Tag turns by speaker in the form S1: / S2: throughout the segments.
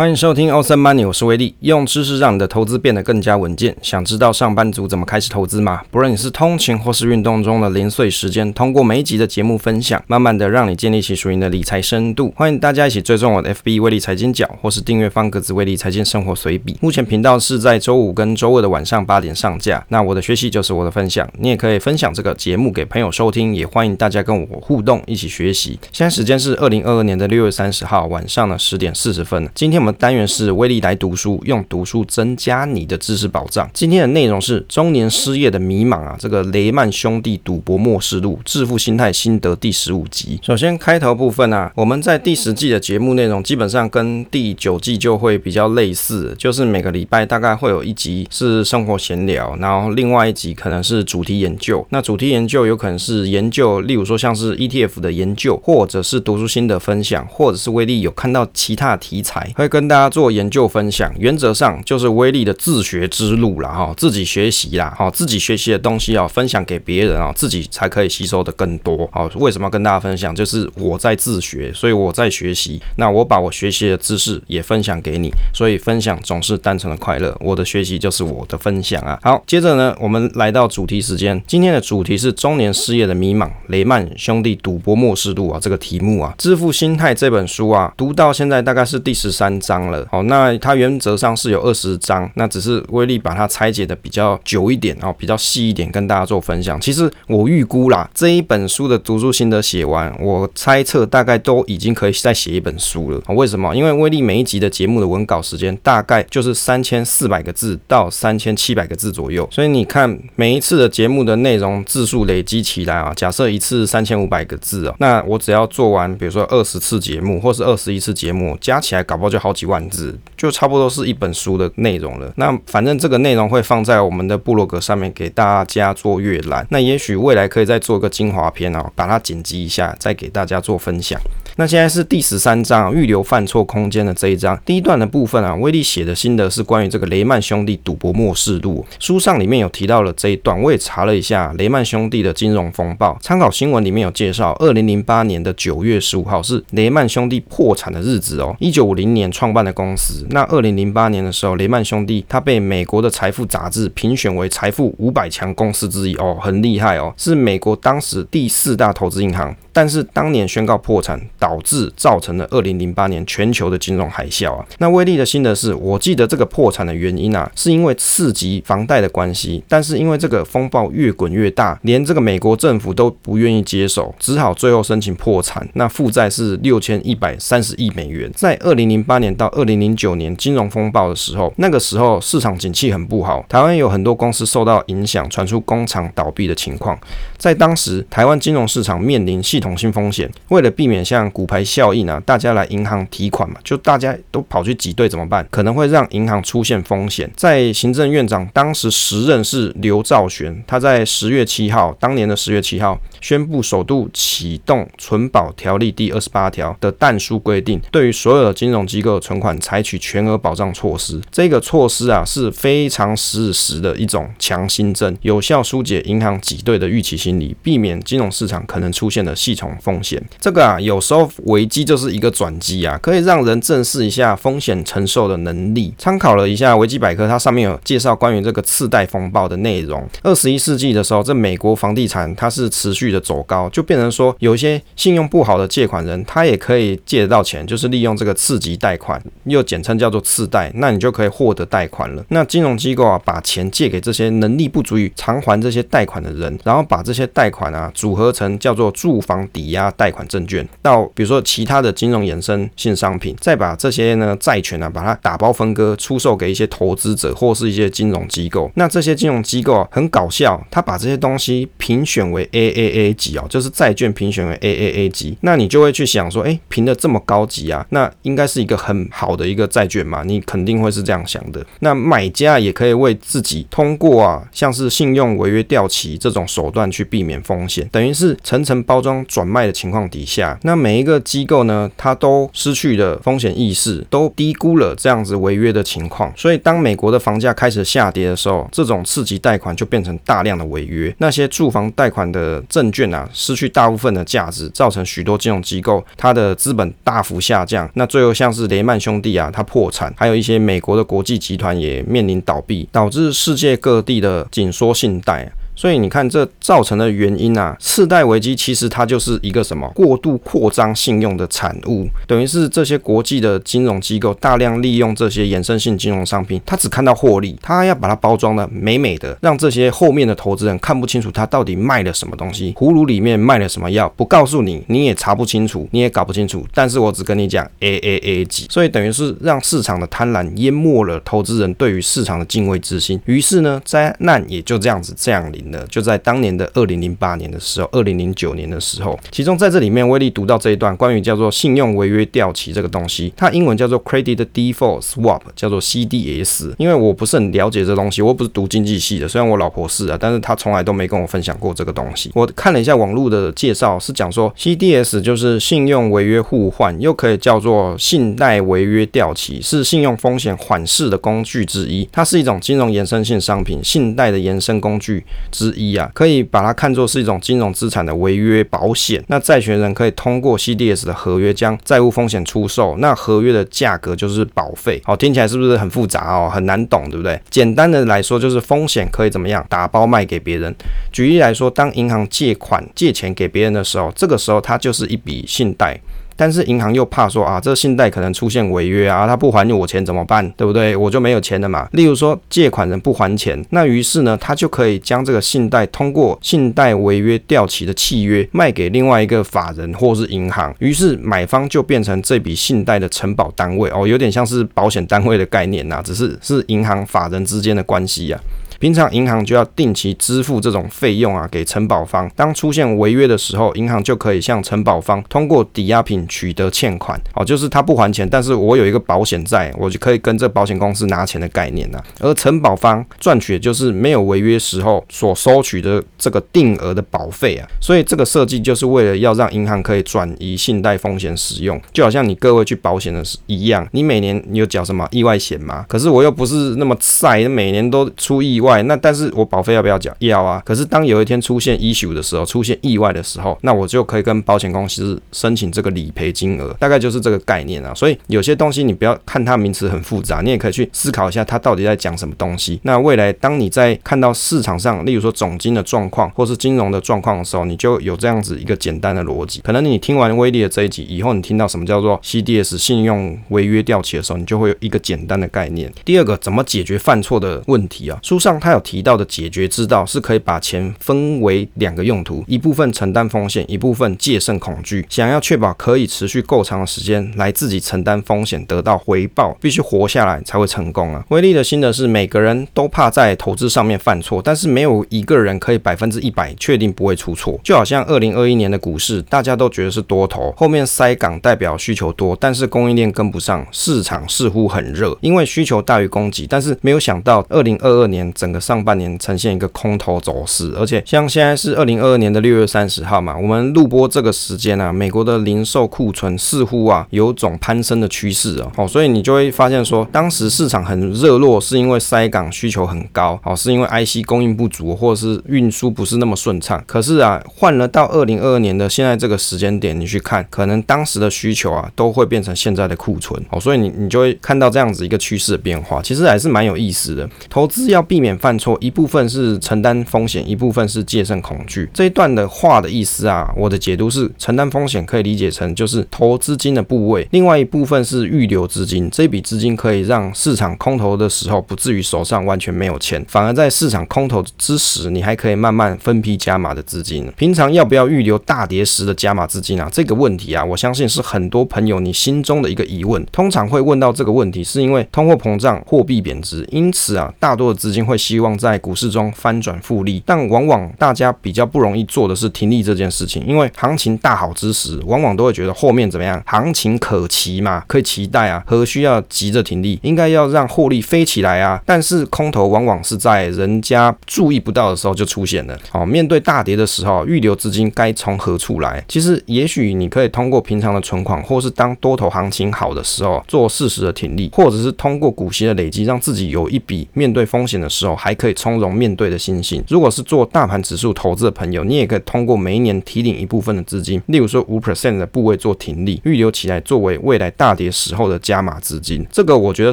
S1: 欢迎收听 Awesome Money，我是威力，用知识让你的投资变得更加稳健。想知道上班族怎么开始投资吗？不论你是通勤或是运动中的零碎时间，通过每一集的节目分享，慢慢的让你建立起属于你的理财深度。欢迎大家一起追踪我的 FB 威力财经角，或是订阅方格子威力财经生活随笔。目前频道是在周五跟周二的晚上八点上架。那我的学习就是我的分享，你也可以分享这个节目给朋友收听，也欢迎大家跟我互动，一起学习。现在时间是二零二二年的六月三十号晚上的十点四十分。今天我们单元是威利来读书，用读书增加你的知识保障。今天的内容是中年失业的迷茫啊，这个雷曼兄弟赌博默示录致富心态心得第十五集。首先开头部分啊，我们在第十季的节目内容基本上跟第九季就会比较类似，就是每个礼拜大概会有一集是生活闲聊，然后另外一集可能是主题研究。那主题研究有可能是研究，例如说像是 ETF 的研究，或者是读书心得分享，或者是威利有看到其他题材会跟跟大家做。研究分享，原则上就是威利的自学之路了哈，自己学习啦哈，自己学习的东西要，分享给别人啊，自己才可以吸收的更多。好，为什么要跟大家分享？就是我在自学，所以我在学习。那我把我学习的知识也分享给你，所以分享总是单纯的快乐。我的学习就是我的分享啊。好，接着呢，我们来到主题时间，今天的主题是中年失业的迷茫，雷曼兄弟赌博默示录啊，这个题目啊，致富心态这本书啊，读到现在大概是第十三章了。好，那它原则上是有二十章，那只是威力把它拆解的比较久一点哦，比较细一点，跟大家做分享。其实我预估啦，这一本书的读书心得写完，我猜测大概都已经可以再写一本书了。为什么？因为威力每一集的节目的文稿时间大概就是三千四百个字到三千七百个字左右，所以你看每一次的节目的内容字数累积起来啊，假设一次三千五百个字哦，那我只要做完，比如说二十次节目或是二十一次节目，加起来搞不好就好好几万字。就差不多是一本书的内容了。那反正这个内容会放在我们的部落格上面给大家做阅览。那也许未来可以再做一个精华篇哦，把它剪辑一下，再给大家做分享。那现在是第十三章预留犯错空间的这一章第一段的部分啊，威利写的心得是关于这个雷曼兄弟赌博末世录。书上里面有提到了这一段，我也查了一下雷曼兄弟的金融风暴。参考新闻里面有介绍，二零零八年的九月十五号是雷曼兄弟破产的日子哦。一九五零年创办的公司。那二零零八年的时候，雷曼兄弟他被美国的财富杂志评选为财富五百强公司之一哦，很厉害哦，是美国当时第四大投资银行。但是当年宣告破产，导致造成了二零零八年全球的金融海啸啊。那威力的心得是，我记得这个破产的原因啊，是因为刺激房贷的关系。但是因为这个风暴越滚越大，连这个美国政府都不愿意接手，只好最后申请破产。那负债是六千一百三十亿美元。在二零零八年到二零零九年金融风暴的时候，那个时候市场景气很不好，台湾有很多公司受到影响，传出工厂倒闭的情况。在当时，台湾金融市场面临系统性风险，为了避免像骨牌效应啊，大家来银行提款嘛，就大家都跑去挤兑怎么办？可能会让银行出现风险。在行政院长当时时任是刘兆玄，他在十月七号，当年的十月七号宣布首度启动存保条例第二十八条的但书规定，对于所有的金融机构存款采取全额保障措施。这个措施啊是非常实时的一种强心针，有效疏解银行挤兑的预期心理。避免金融市场可能出现的系统风险，这个啊，有时候危机就是一个转机啊，可以让人正视一下风险承受的能力。参考了一下维基百科，它上面有介绍关于这个次贷风暴的内容。二十一世纪的时候，这美国房地产它是持续的走高，就变成说有一些信用不好的借款人，他也可以借得到钱，就是利用这个次级贷款，又简称叫做次贷，那你就可以获得贷款了。那金融机构啊，把钱借给这些能力不足以偿还这些贷款的人，然后把这些贷款啊，组合成叫做住房抵押贷款证券，到比如说其他的金融衍生性商品，再把这些呢债权啊，把它打包分割出售给一些投资者或是一些金融机构。那这些金融机构啊，很搞笑，他把这些东西评选为 AAA 级哦，就是债券评选为 AAA 级。那你就会去想说，哎，评的这么高级啊，那应该是一个很好的一个债券嘛？你肯定会是这样想的。那买家也可以为自己通过啊，像是信用违约掉期这种手段去。避免风险，等于是层层包装转卖的情况底下，那每一个机构呢，它都失去了风险意识，都低估了这样子违约的情况。所以，当美国的房价开始下跌的时候，这种次级贷款就变成大量的违约。那些住房贷款的证券啊，失去大部分的价值，造成许多金融机构它的资本大幅下降。那最后像是雷曼兄弟啊，它破产，还有一些美国的国际集团也面临倒闭，导致世界各地的紧缩信贷。所以你看，这造成的原因啊，次贷危机其实它就是一个什么过度扩张信用的产物，等于是这些国际的金融机构大量利用这些衍生性金融商品，他只看到获利，他要把它包装的美美的，让这些后面的投资人看不清楚他到底卖了什么东西，葫芦里面卖了什么药，不告诉你，你也查不清楚，你也搞不清楚。但是我只跟你讲 A A A 级，所以等于是让市场的贪婪淹没了投资人对于市场的敬畏之心，于是呢，灾难也就这样子降临。就在当年的二零零八年的时候，二零零九年的时候，其中在这里面，威力读到这一段关于叫做信用违约掉期这个东西，它英文叫做 Credit Default Swap，叫做 CDS。因为我不是很了解这东西，我不是读经济系的，虽然我老婆是啊，但是她从来都没跟我分享过这个东西。我看了一下网络的介绍，是讲说 CDS 就是信用违约互换，又可以叫做信贷违约掉期，是信用风险缓释的工具之一。它是一种金融衍生性商品，信贷的延伸工具。之一啊，可以把它看作是一种金融资产的违约保险。那债权人可以通过 CDS 的合约将债务风险出售，那合约的价格就是保费。好，听起来是不是很复杂哦？很难懂，对不对？简单的来说，就是风险可以怎么样打包卖给别人。举例来说，当银行借款借钱给别人的时候，这个时候它就是一笔信贷。但是银行又怕说啊，这信贷可能出现违约啊，他不还我钱怎么办？对不对？我就没有钱了嘛。例如说借款人不还钱，那于是呢，他就可以将这个信贷通过信贷违约掉期的契约卖给另外一个法人或是银行，于是买方就变成这笔信贷的承保单位哦，有点像是保险单位的概念呐、啊，只是是银行法人之间的关系呀、啊。平常银行就要定期支付这种费用啊，给承保方。当出现违约的时候，银行就可以向承保方通过抵押品取得欠款。哦，就是他不还钱，但是我有一个保险在，我就可以跟这保险公司拿钱的概念啊。而承保方赚取的就是没有违约时候所收取的这个定额的保费啊。所以这个设计就是为了要让银行可以转移信贷风险使用，就好像你各位去保险的是一样，你每年你有缴什么意外险吗？可是我又不是那么晒，每年都出意外。那但是我保费要不要缴？要啊。可是当有一天出现 issue 的时候，出现意外的时候，那我就可以跟保险公司申请这个理赔金额，大概就是这个概念啊。所以有些东西你不要看它名词很复杂，你也可以去思考一下它到底在讲什么东西。那未来当你在看到市场上，例如说总金的状况或是金融的状况的时候，你就有这样子一个简单的逻辑。可能你听完威力的这一集以后，你听到什么叫做 CDS 信用违约掉期的时候，你就会有一个简单的概念。第二个，怎么解决犯错的问题啊？书上。他有提到的解决之道是可以把钱分为两个用途，一部分承担风险，一部分戒慎恐惧。想要确保可以持续够长的时间来自己承担风险，得到回报，必须活下来才会成功啊！威力的心得是，每个人都怕在投资上面犯错，但是没有一个人可以百分之一百确定不会出错。就好像二零二一年的股市，大家都觉得是多头，后面塞港代表需求多，但是供应链跟不上，市场似乎很热，因为需求大于供给，但是没有想到二零二二年整。上半年呈现一个空头走势，而且像现在是二零二二年的六月三十号嘛，我们录播这个时间啊，美国的零售库存似乎啊有种攀升的趋势哦，好所以你就会发现说，当时市场很热络，是因为塞港需求很高，哦，是因为 IC 供应不足，或者是运输不是那么顺畅。可是啊，换了到二零二二年的现在这个时间点，你去看，可能当时的需求啊都会变成现在的库存，哦，所以你你就会看到这样子一个趋势的变化，其实还是蛮有意思的。投资要避免。犯错一部分是承担风险，一部分是戒慎恐惧。这一段的话的意思啊，我的解读是承担风险可以理解成就是投资金的部位，另外一部分是预留资金。这笔资金可以让市场空头的时候不至于手上完全没有钱，反而在市场空头之时，你还可以慢慢分批加码的资金。平常要不要预留大跌时的加码资金啊？这个问题啊，我相信是很多朋友你心中的一个疑问。通常会问到这个问题，是因为通货膨胀、货币贬值，因此啊，大多的资金会。希望在股市中翻转复利，但往往大家比较不容易做的是停利这件事情，因为行情大好之时，往往都会觉得后面怎么样，行情可期嘛，可以期待啊，何需要急着停利？应该要让获利飞起来啊！但是空头往往是在人家注意不到的时候就出现了。哦，面对大跌的时候，预留资金该从何处来？其实，也许你可以通过平常的存款，或是当多头行情好的时候做适时的停利，或者是通过股息的累积，让自己有一笔面对风险的时候还可以从容面对的信心。如果是做大盘指数投资的朋友，你也可以通过每一年提领一部分的资金，例如说五 percent 的部位做停利，预留起来作为未来大跌时候的加码资金。这个我觉得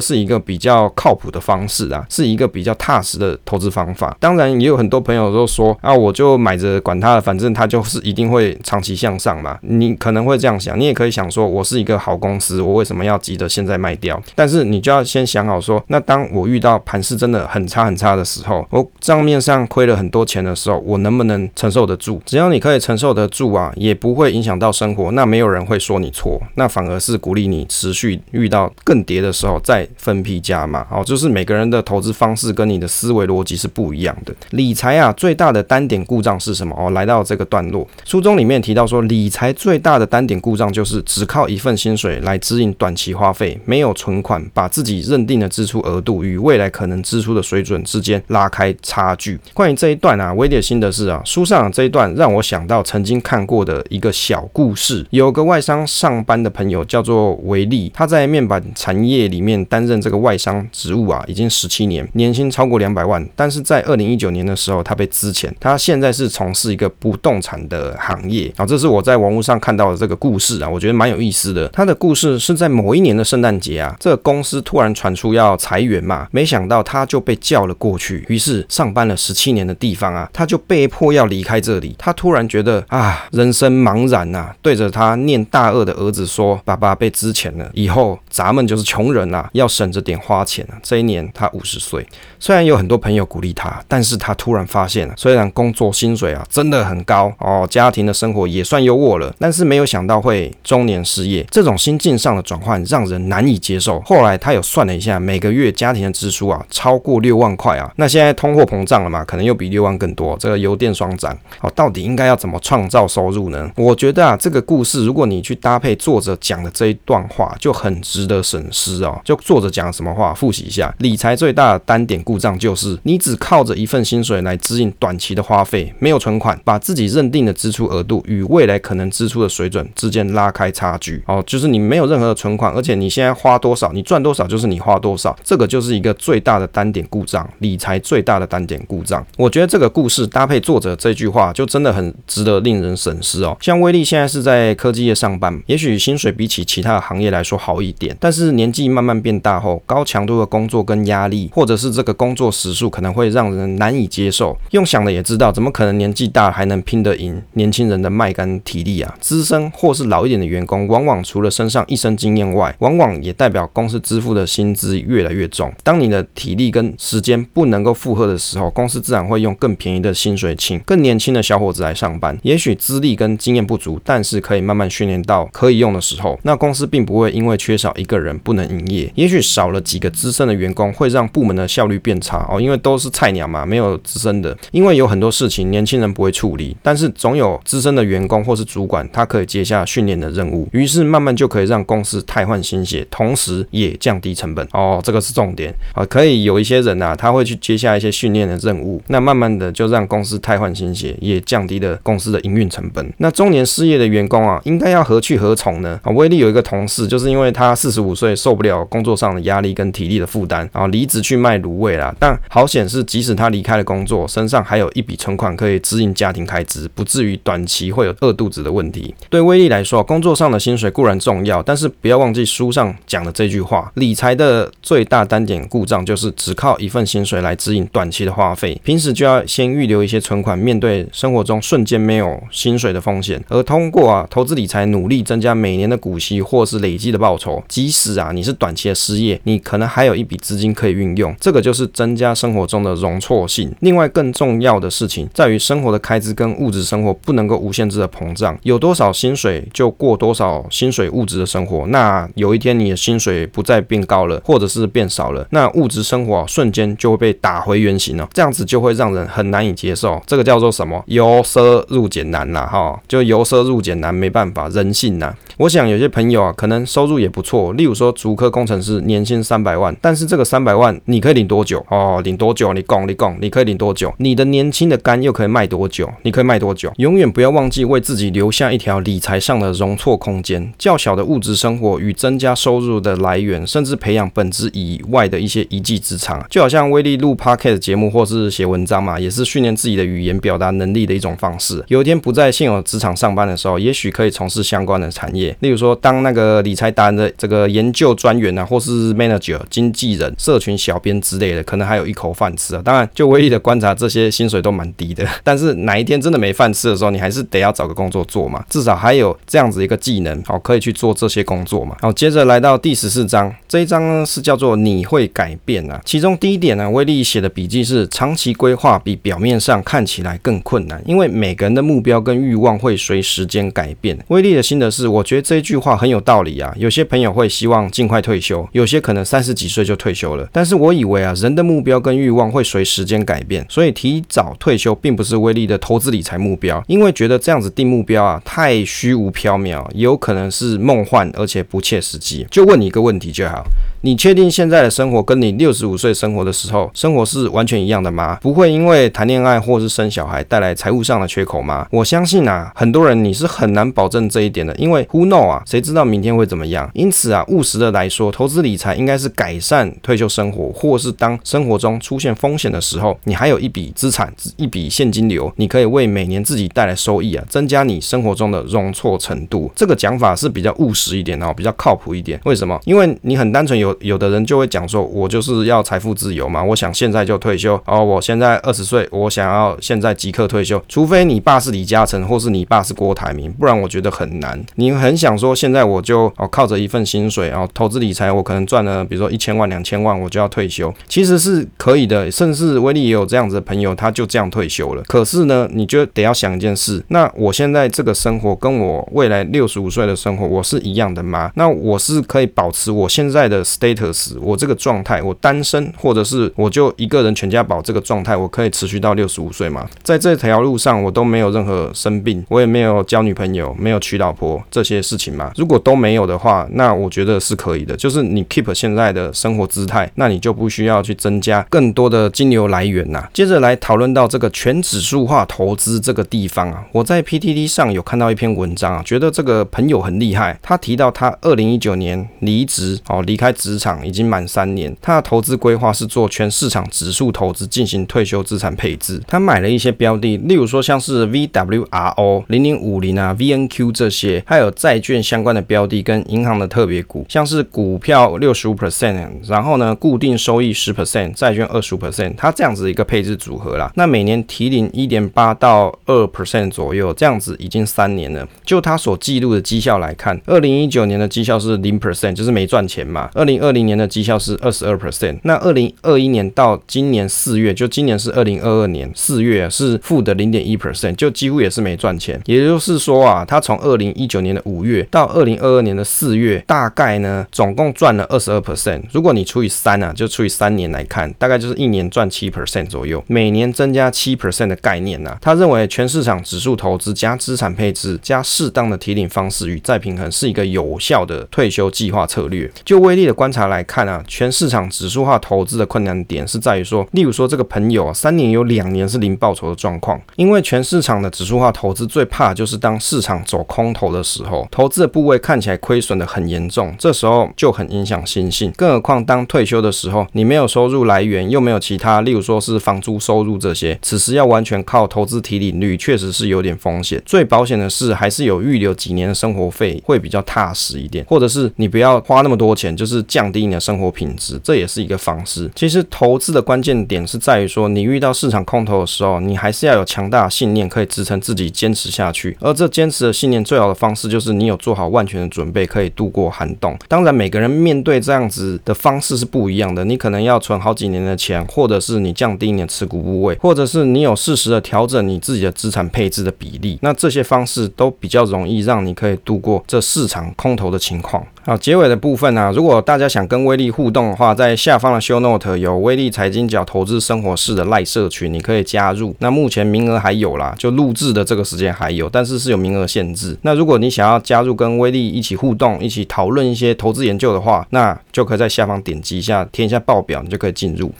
S1: 是一个比较靠谱的方式啊，是一个比较踏实的投资方法。当然，也有很多朋友都说啊，我就买着管它了，反正它就是一定会长期向上嘛。你可能会这样想，你也可以想说，我是一个好公司，我为什么要急着现在卖掉？但是你就要先想好说，那当我遇到盘势真的很差很差的时候，我账面上亏了很多钱的时候，我能不能承受得住？只要你可以承受得住啊，也不会影响到生活，那没有人会说你错，那反而是鼓励你持续遇到更跌的时候再分批加码。哦，就是每个人的投资方式跟你的思维逻辑是不一样的。理财啊，最大的单点故障是什么？哦，来到这个段落，书中里面提到说，理财最大的单点故障就是只靠一份薪水来支应短期花费，没有存款，把自己认定的支出额度与未来可能支出的水准之间拉开差距。关于这一段啊，威利的心得是啊，书上这一段让我想到曾经看过的一个小故事。有个外商上班的朋友叫做维利，他在面板产业里面担任这个外商职务啊，已经十七年，年薪超过两百万。但是在二零一九年的时候，他被资遣，他现在是从事一个不动产的行业啊。这是我在网络上看到的这个故事啊，我觉得蛮有意思的。他的故事是在某一年的圣诞节啊，这个公司突然传出要裁员嘛，没想到他就被叫了过过去。于是上班了十七年的地方啊，他就被迫要离开这里。他突然觉得啊，人生茫然呐，对着他念大二的儿子说：“爸爸被资遣了，以后咱们就是穷人呐，要省着点花钱啊。”这一年他五十岁，虽然有很多朋友鼓励他，但是他突然发现，虽然工作薪水啊真的很高哦，家庭的生活也算优渥了，但是没有想到会中年失业，这种心境上的转换让人难以接受。后来他有算了一下，每个月家庭的支出啊超过六万块啊，那现在通货膨胀了嘛，可能又比六万更多，这个油电双涨，哦，到底应该要怎么创造收入呢？我觉得啊，这个故事如果你去搭配作者讲的这一段话，就很值得审思哦。就作者讲什么话，复习一下，理财最大的单点故障就是你只靠着一份薪水来支应短期的花费，没有存款，把自己认定的支出额度与未来可能支出的水准之间拉开差距。哦，就是你没有任何的存款，而且你现在花多少，你赚多少就是你花多少，这个就是一个最大的单点故障，理财最大的单点故障。我觉得这个故事搭配作者这句话，就真的很值得令人深思哦。像威利现在是在科技业上班，也许薪水比起其他的行业来说好一点，但是年纪慢慢变大后，高强度的工作跟压力，或者是这个工作时数可能会让人难以接受。用想的也知道，怎么可能年纪大还能拼得赢年轻人的麦干体力啊？资深或是老一点的员工，往往除了身上一身经验外，往往也代表公司支付的薪资越来越重。当你的体力跟时间不能够负荷的时候，公司自然会用更便宜的薪水请更年轻的小伙子来上班。也许资历跟经验不足，但是可以慢慢训练到可以用的时候，那公司并不会因为缺少一个人不能营业。也许少了几个资深的员工，会让部门的效率变差哦，因为都是菜鸟嘛，没有资深的。因为有很多事情年轻人不会处理，但是总有资深的员工或是主管，他可以接下训练的任务，于是慢慢就可以让公司汰换新血，同时也降低成本哦，这个是重点啊。可以有一些人啊，他会去接下一些训练的任务，那慢慢的就让公司汰换新血，也降低了公司的营运成本。那中年失业的员工啊，应该要何去何从呢？啊，威利有一个同事，就是因为他四十五岁受不了工作上的压力跟体力的负担，然后离职去卖卤味啦。但好险是，即使他离开了工作，身上还有一笔存款可以支应家庭开支，不至于短期会有饿肚子的问题。对威利来说，工作上的薪水固然重要，但是不要忘记书上讲的这句话：理财的最大单点故障就是只靠一份薪水水来指引短期的花费。平时就要先预留一些存款，面对生活中瞬间没有薪水的风险。而通过啊投资理财，努力增加每年的股息或是累积的报酬，即使啊你是短期的失业，你可能还有一笔资金可以运用。这个就是增加生活中的容错性。另外更重要的事情在于，生活的开支跟物质生活不能够无限制的膨胀，有多少薪水就过多少薪水物质的生活。那有一天你的薪水不再变高了，或者是变少了，那物质生活瞬间就被打回原形哦，这样子就会让人很难以接受。这个叫做什么？由奢入俭难呐，哈，就由奢入俭难，没办法，人性呐。我想有些朋友啊，可能收入也不错，例如说竹科工程师年薪三百万，但是这个三百万你可以领多久？哦，领多久？你讲，你讲，你可以领多久？你的年轻的肝又可以卖多久？你可以卖多久？永远不要忘记为自己留下一条理财上的容错空间。较小的物质生活与增加收入的来源，甚至培养本职以外的一些一技之长，就好像威力录 Podcast 节目或是写文章嘛，也是训练自己的语言表达能力的一种方式。有一天不在现有职场上班的时候，也许可以从事相关的产业。例如说，当那个理财达人的这个研究专员啊，或是 manager、经纪人、社群小编之类的，可能还有一口饭吃啊。当然，就唯一的观察，这些薪水都蛮低的。但是哪一天真的没饭吃的时候，你还是得要找个工作做嘛，至少还有这样子一个技能，好，可以去做这些工作嘛。好，接着来到第十四章，这一章呢是叫做你会改变啊。其中第一点呢，威力写的笔记是：长期规划比表面上看起来更困难，因为每个人的目标跟欲望会随时间改变。威力的心得是，我觉得这一句话很有道理啊。有些朋友会希望尽快退休，有些可能三十几岁就退休了。但是我以为啊，人的目标跟欲望会随时间改变，所以提早退休并不是威力的投资理财目标。因为觉得这样子定目标啊，太虚无缥缈，有可能是梦幻而且不切实际。就问你一个问题就好。你确定现在的生活跟你六十五岁生活的时候生活是完全一样的吗？不会因为谈恋爱或是生小孩带来财务上的缺口吗？我相信啊，很多人你是很难保证这一点的，因为 who know 啊，谁知道明天会怎么样？因此啊，务实的来说，投资理财应该是改善退休生活，或是当生活中出现风险的时候，你还有一笔资产，一笔现金流，你可以为每年自己带来收益啊，增加你生活中的容错程度。这个讲法是比较务实一点哦，比较靠谱一点。为什么？因为你很单纯有。有有的人就会讲说，我就是要财富自由嘛，我想现在就退休哦，我现在二十岁，我想要现在即刻退休，除非你爸是李嘉诚，或是你爸是郭台铭，不然我觉得很难。你很想说现在我就哦靠着一份薪水哦投资理财，我可能赚了比如说一千万两千万，我就要退休，其实是可以的，甚至威力也有这样子的朋友，他就这样退休了。可是呢，你就得要想一件事，那我现在这个生活跟我未来六十五岁的生活，我是一样的吗？那我是可以保持我现在的。status，我这个状态，我单身，或者是我就一个人全家宝这个状态，我可以持续到六十五岁吗？在这条路上，我都没有任何生病，我也没有交女朋友，没有娶老婆这些事情吗？如果都没有的话，那我觉得是可以的。就是你 keep 现在的生活姿态，那你就不需要去增加更多的金流来源呐。接着来讨论到这个全指数化投资这个地方啊，我在 PTT 上有看到一篇文章啊，觉得这个朋友很厉害，他提到他二零一九年离职哦，离开职。职场已经满三年，他的投资规划是做全市场指数投资，进行退休资产配置。他买了一些标的，例如说像是 VWRO 零零五零啊、VNQ 这些，还有债券相关的标的跟银行的特别股，像是股票六十五 percent，然后呢固定收益十 percent，债券二十五 percent，他这样子一个配置组合啦。那每年提领一点八到二 percent 左右，这样子已经三年了。就他所记录的绩效来看，二零一九年的绩效是零 percent，就是没赚钱嘛。二零二零年的绩效是二十二 percent，那二零二一年到今年四月，就今年是二零二二年四月是负的零点一 percent，就几乎也是没赚钱。也就是说啊，他从二零一九年的五月到二零二二年的四月，大概呢总共赚了二十二 percent。如果你除以三啊，就除以三年来看，大概就是一年赚七 percent 左右，每年增加七 percent 的概念呐、啊。他认为全市场指数投资加资产配置加适当的提领方式与再平衡是一个有效的退休计划策略。就威力的观察来看啊，全市场指数化投资的困难点是在于说，例如说这个朋友啊，三年有两年是零报酬的状况，因为全市场的指数化投资最怕就是当市场走空头的时候，投资的部位看起来亏损的很严重，这时候就很影响心性。更何况当退休的时候，你没有收入来源，又没有其他，例如说是房租收入这些，此时要完全靠投资提领率，确实是有点风险。最保险的是，还是有预留几年的生活费，会比较踏实一点，或者是你不要花那么多钱，就是降低。你的生活品质，这也是一个方式。其实投资的关键点是在于说，你遇到市场空头的时候，你还是要有强大的信念，可以支撑自己坚持下去。而这坚持的信念最好的方式，就是你有做好万全的准备，可以度过寒冬。当然，每个人面对这样子的方式是不一样的。你可能要存好几年的钱，或者是你降低你的持股部位，或者是你有适时的调整你自己的资产配置的比例。那这些方式都比较容易让你可以度过这市场空头的情况。好，结尾的部分呢、如果大家想跟威力互动的话，在下方的 show note 有威力财经角投资生活室的赖社群，你可以加入。那目前名额还有啦，就录制的这个时间还有，但是是有名额限制。那如果你想要加入跟威力一起互动，一起讨论一些投资研究的话，那就可以在下方点击一下，填一下报表，你就可以进入。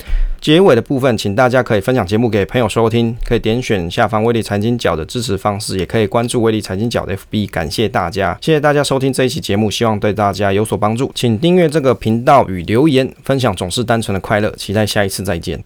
S1: 结尾的部分，请大家可以分享节目给朋友收听，可以点选下方威力财经角的支持方式，也可以关注威力财经角的 FB。感谢大家，谢谢大家收听这一期节目，希望对大家有所帮助。请订阅这个频道与留言，分享总是单纯的快乐。期待下一次再见。